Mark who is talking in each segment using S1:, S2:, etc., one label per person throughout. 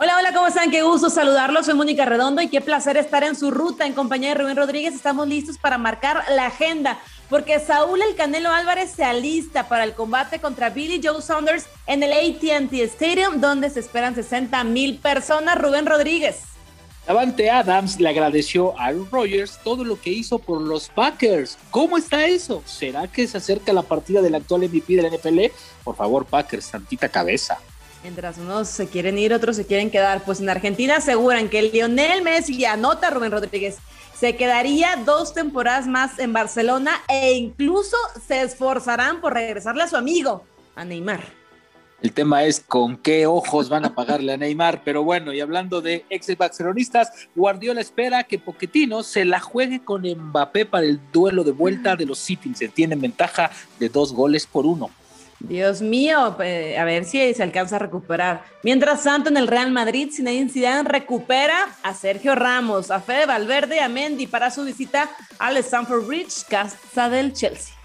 S1: Hola, hola, ¿cómo están? Qué gusto saludarlos. Soy Mónica Redondo y qué placer estar en su ruta en compañía de Rubén Rodríguez. Estamos listos para marcar la agenda porque Saúl El Canelo Álvarez se alista para el combate contra Billy Joe Saunders en el ATT Stadium, donde se esperan 60 mil personas. Rubén Rodríguez.
S2: Davante Adams le agradeció a Aaron Rodgers todo lo que hizo por los Packers. ¿Cómo está eso? ¿Será que se acerca la partida del actual MVP de la NFL? Por favor, Packers, santita cabeza.
S1: Mientras unos se quieren ir, otros se quieren quedar. Pues en Argentina aseguran que Lionel Messi anota Rubén Rodríguez se quedaría dos temporadas más en Barcelona e incluso se esforzarán por regresarle a su amigo, a Neymar.
S2: El tema es con qué ojos van a pagarle a Neymar, pero bueno, y hablando de ex barcelonistas, Guardiola espera que Poquetino se la juegue con Mbappé para el duelo de vuelta de los Se Tienen ventaja de dos goles por uno.
S1: Dios mío, eh, a ver si se alcanza a recuperar. Mientras tanto, en el Real Madrid, Zinedine Zidane recupera a Sergio Ramos, a Fede Valverde a Mendy para su visita al Stamford Bridge, casa del Chelsea.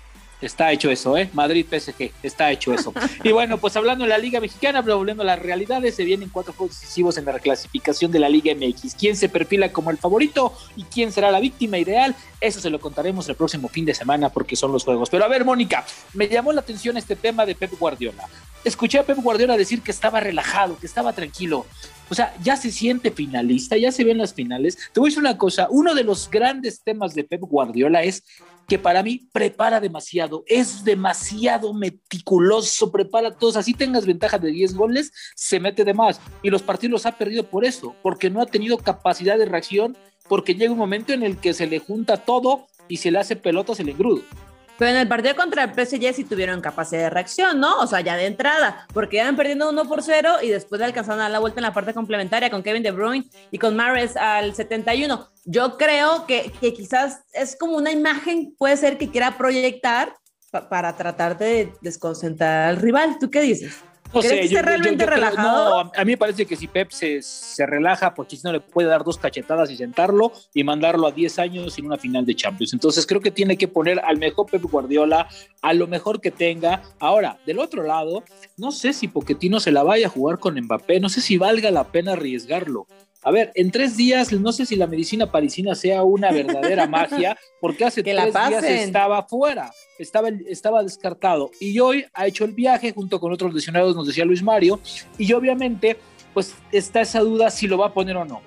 S2: Está hecho eso, ¿eh? Madrid PSG, está hecho eso. y bueno, pues hablando de la Liga Mexicana, pero volviendo a las realidades, se vienen cuatro juegos decisivos en la reclasificación de la Liga MX. ¿Quién se perfila como el favorito y quién será la víctima ideal? Eso se lo contaremos el próximo fin de semana porque son los juegos. Pero a ver, Mónica, me llamó la atención este tema de Pep Guardiola. Escuché a Pep Guardiola decir que estaba relajado, que estaba tranquilo. O sea, ya se siente finalista, ya se ven las finales. Te voy a decir una cosa, uno de los grandes temas de Pep Guardiola es que para mí prepara demasiado, es demasiado meticuloso, prepara todos, así tengas ventaja de 10 goles, se mete de más. Y los partidos los ha perdido por eso, porque no ha tenido capacidad de reacción, porque llega un momento en el que se le junta todo y se le hace pelotas el engrudo.
S1: Pero en el partido contra el PSG sí tuvieron capacidad de reacción, ¿no? O sea, ya de entrada, porque iban perdiendo 1 por 0 y después alcanzaron a la vuelta en la parte complementaria con Kevin De Bruyne y con Mares al 71. Yo creo que, que quizás es como una imagen, puede ser que quiera proyectar para tratar de desconcentrar al rival. ¿Tú qué dices?
S2: No sé, yo, realmente relajado? no, a mí me parece que si Pep se, se relaja, porque si no le puede dar dos cachetadas y sentarlo y mandarlo a 10 años sin una final de Champions. Entonces creo que tiene que poner al mejor Pep Guardiola, a lo mejor que tenga. Ahora, del otro lado, no sé si Poquetino se la vaya a jugar con Mbappé, no sé si valga la pena arriesgarlo. A ver, en tres días, no sé si la medicina parisina sea una verdadera magia, porque hace tres días estaba fuera estaba, estaba descartado y hoy ha hecho el viaje junto con otros lesionados, nos decía Luis Mario, y obviamente pues está esa duda si lo va a poner o no.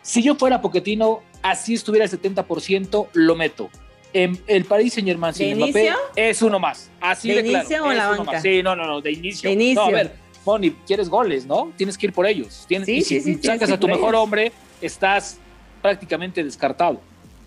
S2: Si yo fuera Poquetino, así estuviera el 70%, lo meto. En el Paris Saint Germain sin Mbappé es uno más. Así de, inicio
S1: o la banca?
S2: Sí, no, no, no, de inicio. No, a ver, Moni, quieres goles, ¿no? Tienes que ir por ellos. Tienes, sí, y si sacas a tu mejor hombre, estás prácticamente descartado.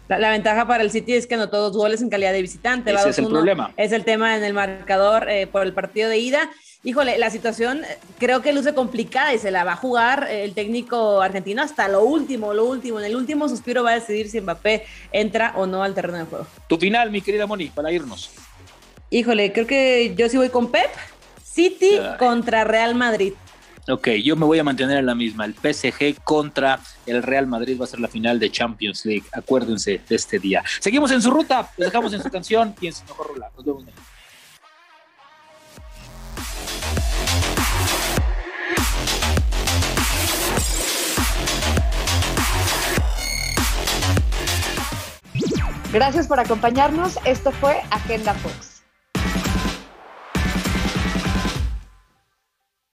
S1: La, ventaja para el City es que anotó dos goles en calidad de visitante.
S2: Ese es el problema.
S1: Es el tema en el marcador eh, por el partido de ida. Híjole, la situación eh, creo que luce complicada y se la va a jugar el técnico argentino hasta lo último, lo último. En el último suspiro va a decidir si Mbappé entra o no al terreno de juego.
S2: Tu final, mi querida Moni, para irnos.
S1: Híjole, creo que yo sí voy con Pep. City contra Real Madrid.
S2: Ok, yo me voy a mantener en la misma. El PSG contra el Real Madrid va a ser la final de Champions League. Acuérdense de este día. Seguimos en su ruta, lo dejamos en su canción y en su mejor rola. Nos vemos mañana.
S3: Gracias por acompañarnos. Esto fue Agenda Fox.